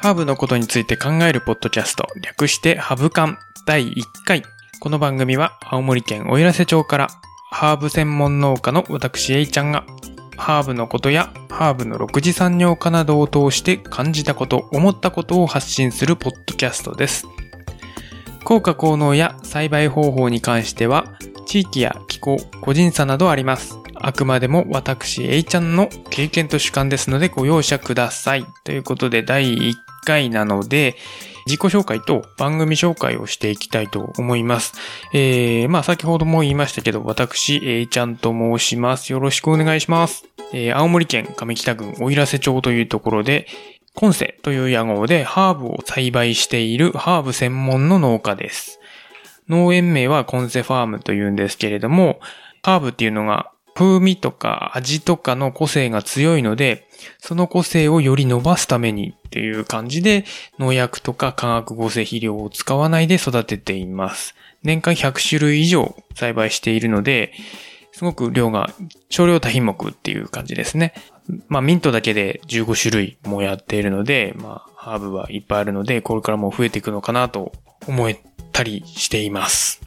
ハーブのことについて考えるポッドキャスト、略してハブカン第1回。この番組は青森県おいらせ町からハーブ専門農家の私エイちゃんがハーブのことやハーブの6次産業化などを通して感じたこと、思ったことを発信するポッドキャストです。効果効能や栽培方法に関しては地域や気候、個人差などあります。あくまでも私、A ちゃんの経験と主観ですのでご容赦ください。ということで第1回なので、自己紹介と番組紹介をしていきたいと思います。えー、まあ先ほども言いましたけど、私、A ちゃんと申します。よろしくお願いします。えー、青森県上北郡おいらせ町というところで、コンセという屋号でハーブを栽培しているハーブ専門の農家です。農園名はコンセファームというんですけれども、ハーブっていうのが風味とか味とかの個性が強いので、その個性をより伸ばすためにっていう感じで農薬とか化学合成肥料を使わないで育てています。年間100種類以上栽培しているので、すごく量が少量多品目っていう感じですね。まあミントだけで15種類もやっているので、まあハーブはいっぱいあるので、これからも増えていくのかなと思ったりしています。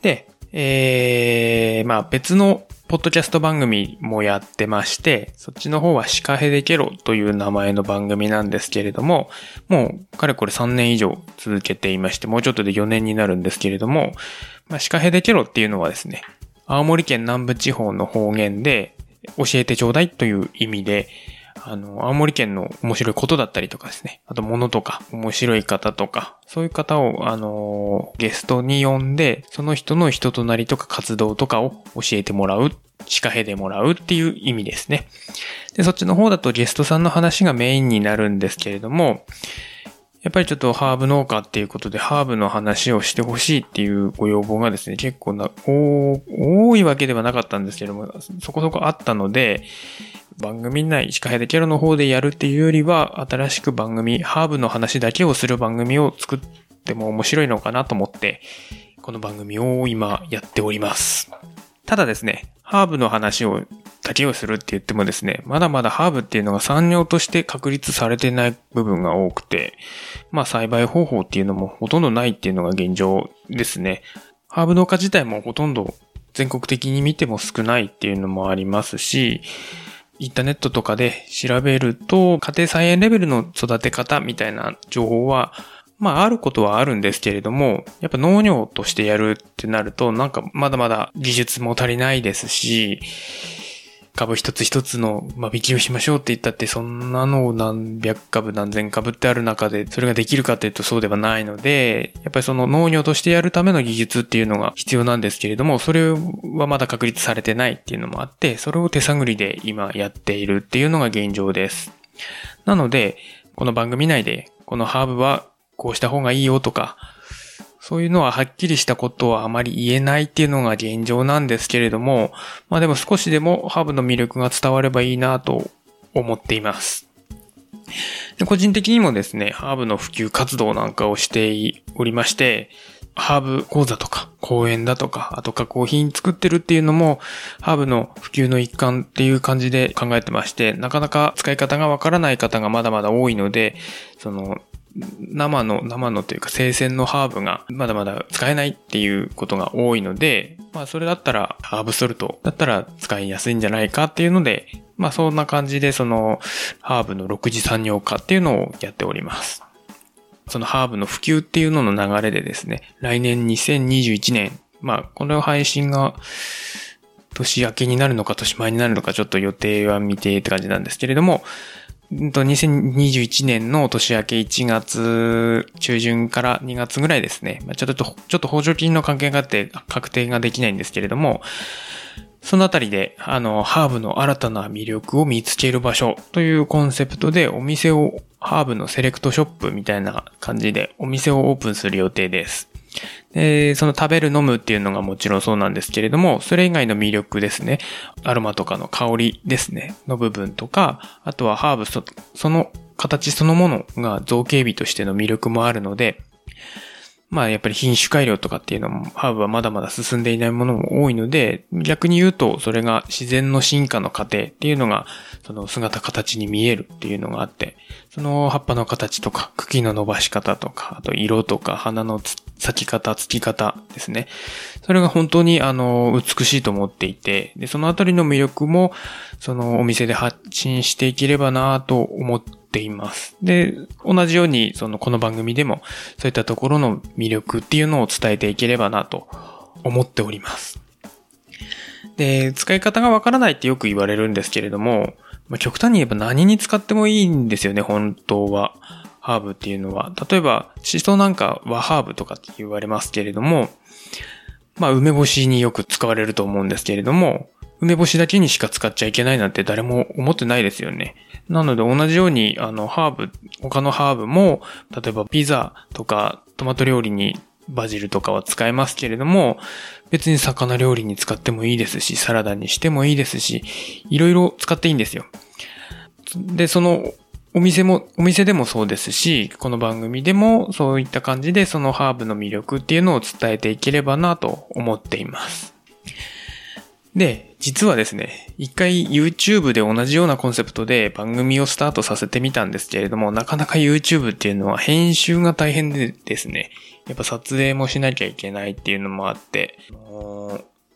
で、えー、まあ別のポッドキャスト番組もやってまして、そっちの方はシカヘデケロという名前の番組なんですけれども、もうかれこれ3年以上続けていまして、もうちょっとで4年になるんですけれども、まあ、シカヘデケロっていうのはですね、青森県南部地方の方言で教えてちょうだいという意味で、あの、青森県の面白いことだったりとかですね。あと物とか、面白い方とか、そういう方を、あの、ゲストに呼んで、その人の人となりとか活動とかを教えてもらう、仕掛けでもらうっていう意味ですね。で、そっちの方だとゲストさんの話がメインになるんですけれども、やっぱりちょっとハーブ農家っていうことでハーブの話をしてほしいっていうご要望がですね、結構な、多いわけではなかったんですけども、そこそこあったので、番組内、シカヘデキャラの方でやるっていうよりは、新しく番組、ハーブの話だけをする番組を作っても面白いのかなと思って、この番組を今やっております。ただですね、ハーブの話をだけをするって言ってもですね、まだまだハーブっていうのが産業として確立されてない部分が多くて、まあ栽培方法っていうのもほとんどないっていうのが現状ですね。ハーブ農家自体もほとんど全国的に見ても少ないっていうのもありますし、インターネットとかで調べると、家庭菜園レベルの育て方みたいな情報は、まああることはあるんですけれども、やっぱ農業としてやるってなると、なんかまだまだ技術も足りないですし、株一つ一つの間引きをしましょうって言ったって、そんなのを何百株何千株ってある中で、それができるかっていうとそうではないので、やっぱりその農業としてやるための技術っていうのが必要なんですけれども、それはまだ確立されてないっていうのもあって、それを手探りで今やっているっていうのが現状です。なので、この番組内で、このハーブはこうした方がいいよとか、そういうのははっきりしたことはあまり言えないっていうのが現状なんですけれども、まあでも少しでもハーブの魅力が伝わればいいなと思っています。で個人的にもですね、ハーブの普及活動なんかをしておりまして、ハーブ講座とか講演だとか、あと加工品作ってるっていうのも、ハーブの普及の一環っていう感じで考えてまして、なかなか使い方がわからない方がまだまだ多いので、その、生の、生のというか生鮮のハーブがまだまだ使えないっていうことが多いので、まあそれだったらハーブソルトだったら使いやすいんじゃないかっていうので、まあそんな感じでそのハーブの6次産業化っていうのをやっております。そのハーブの普及っていうのの流れでですね、来年2021年、まあこの配信が年明けになるのか年前になるのかちょっと予定は未定って感じなんですけれども、2021年の年明け1月中旬から2月ぐらいですね。ちょっと、ちょっと補助金の関係があって確定ができないんですけれども、そのあたりで、あの、ハーブの新たな魅力を見つける場所というコンセプトでお店を、ハーブのセレクトショップみたいな感じでお店をオープンする予定です。で、その食べる飲むっていうのがもちろんそうなんですけれども、それ以外の魅力ですね。アロマとかの香りですね。の部分とか、あとはハーブそ、その形そのものが造形美としての魅力もあるので、まあやっぱり品種改良とかっていうのも、ハーブはまだまだ進んでいないものも多いので、逆に言うと、それが自然の進化の過程っていうのが、その姿形に見えるっていうのがあって、その葉っぱの形とか、茎の伸ばし方とか、あと色とか、花のつ咲き方、つき方ですね。それが本当にあの、美しいと思っていて、で、そのあたりの魅力も、そのお店で発信していければなと思っています。で、同じように、その、この番組でも、そういったところの魅力っていうのを伝えていければなと思っております。で、使い方がわからないってよく言われるんですけれども、ま、極端に言えば何に使ってもいいんですよね、本当は。ハーブっていうのは。例えば、シソなんかはハーブとかって言われますけれども、まあ、梅干しによく使われると思うんですけれども、梅干しだけにしか使っちゃいけないなんて誰も思ってないですよね。なので同じように、あの、ハーブ、他のハーブも、例えばピザとかトマト料理にバジルとかは使えますけれども、別に魚料理に使ってもいいですし、サラダにしてもいいですし、いろいろ使っていいんですよ。で、そのお店も、お店でもそうですし、この番組でもそういった感じでそのハーブの魅力っていうのを伝えていければなと思っています。で、実はですね、一回 YouTube で同じようなコンセプトで番組をスタートさせてみたんですけれども、なかなか YouTube っていうのは編集が大変でですね、やっぱ撮影もしなきゃいけないっていうのもあって、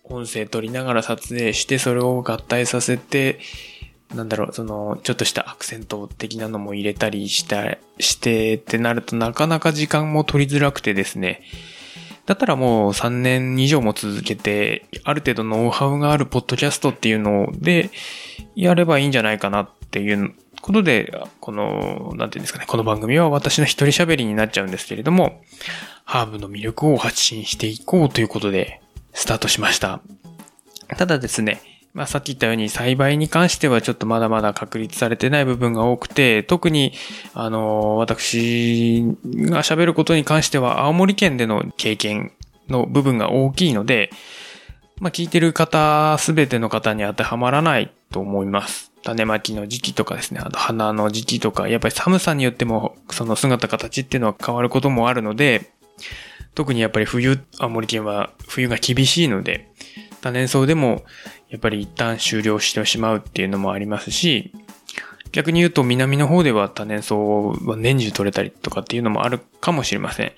音声撮りながら撮影してそれを合体させて、なんだろう、その、ちょっとしたアクセント的なのも入れたりした、してってなるとなかなか時間も取りづらくてですね、だったらもう3年以上も続けて、ある程度ノウハウがあるポッドキャストっていうので、やればいいんじゃないかなっていうことで、この、なんていうんですかね、この番組は私の一人喋りになっちゃうんですけれども、ハーブの魅力を発信していこうということで、スタートしました。ただですね、まあ、さっき言ったように栽培に関してはちょっとまだまだ確立されてない部分が多くて、特に、あの、私が喋ることに関しては青森県での経験の部分が大きいので、まあ、聞いてる方、すべての方に当てはまらないと思います。種まきの時期とかですね、あと花の時期とか、やっぱり寒さによってもその姿形っていうのは変わることもあるので、特にやっぱり冬、青森県は冬が厳しいので、多年草でもやっぱり一旦終了してしまうっていうのもありますし、逆に言うと南の方では多年草は年中取れたりとかっていうのもあるかもしれません。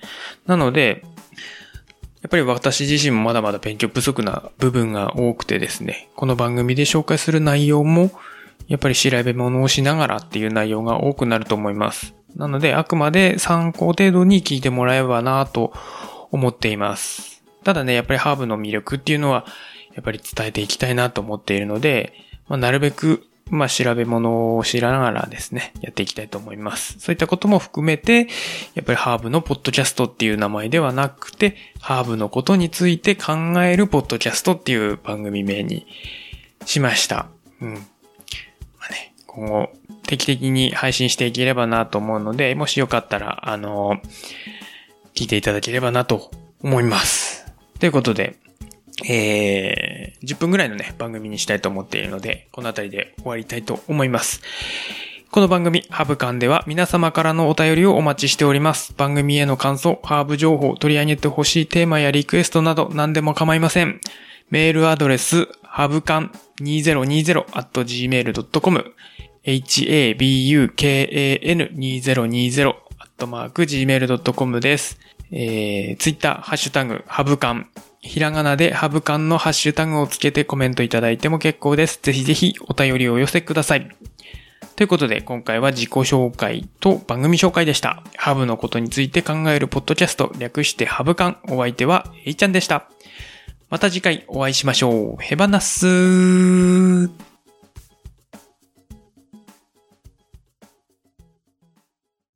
なので、やっぱり私自身もまだまだ勉強不足な部分が多くてですね、この番組で紹介する内容も、やっぱり調べ物をしながらっていう内容が多くなると思います。なので、あくまで参考程度に聞いてもらえばなと思っています。ただね、やっぱりハーブの魅力っていうのは、やっぱり伝えていきたいなと思っているので、まあ、なるべく、まあ、調べ物を知らながらですね、やっていきたいと思います。そういったことも含めて、やっぱりハーブのポッドキャストっていう名前ではなくて、ハーブのことについて考えるポッドキャストっていう番組名にしました。うん。まあね、今後、定期的に配信していければなと思うので、もしよかったら、あの、聞いていただければなと思います。ということで、えー、10分ぐらいのね、番組にしたいと思っているので、この辺りで終わりたいと思います。この番組、ハブカンでは皆様からのお便りをお待ちしております。番組への感想、ハーブ情報、取り上げてほしいテーマやリクエストなど何でも構いません。メールアドレス、ハブカン 2020-gmail.com habukan2020-gmail.com です。えー、ツイッター、ハッシュタグ、ハブカン、ひらがなでハブカンのハッシュタグをつけてコメントいただいても結構です。ぜひぜひお便りをお寄せください。ということで、今回は自己紹介と番組紹介でした。ハブのことについて考えるポッドキャスト、略してハブカン。お相手は、えいちゃんでした。また次回お会いしましょう。ヘバナッスー。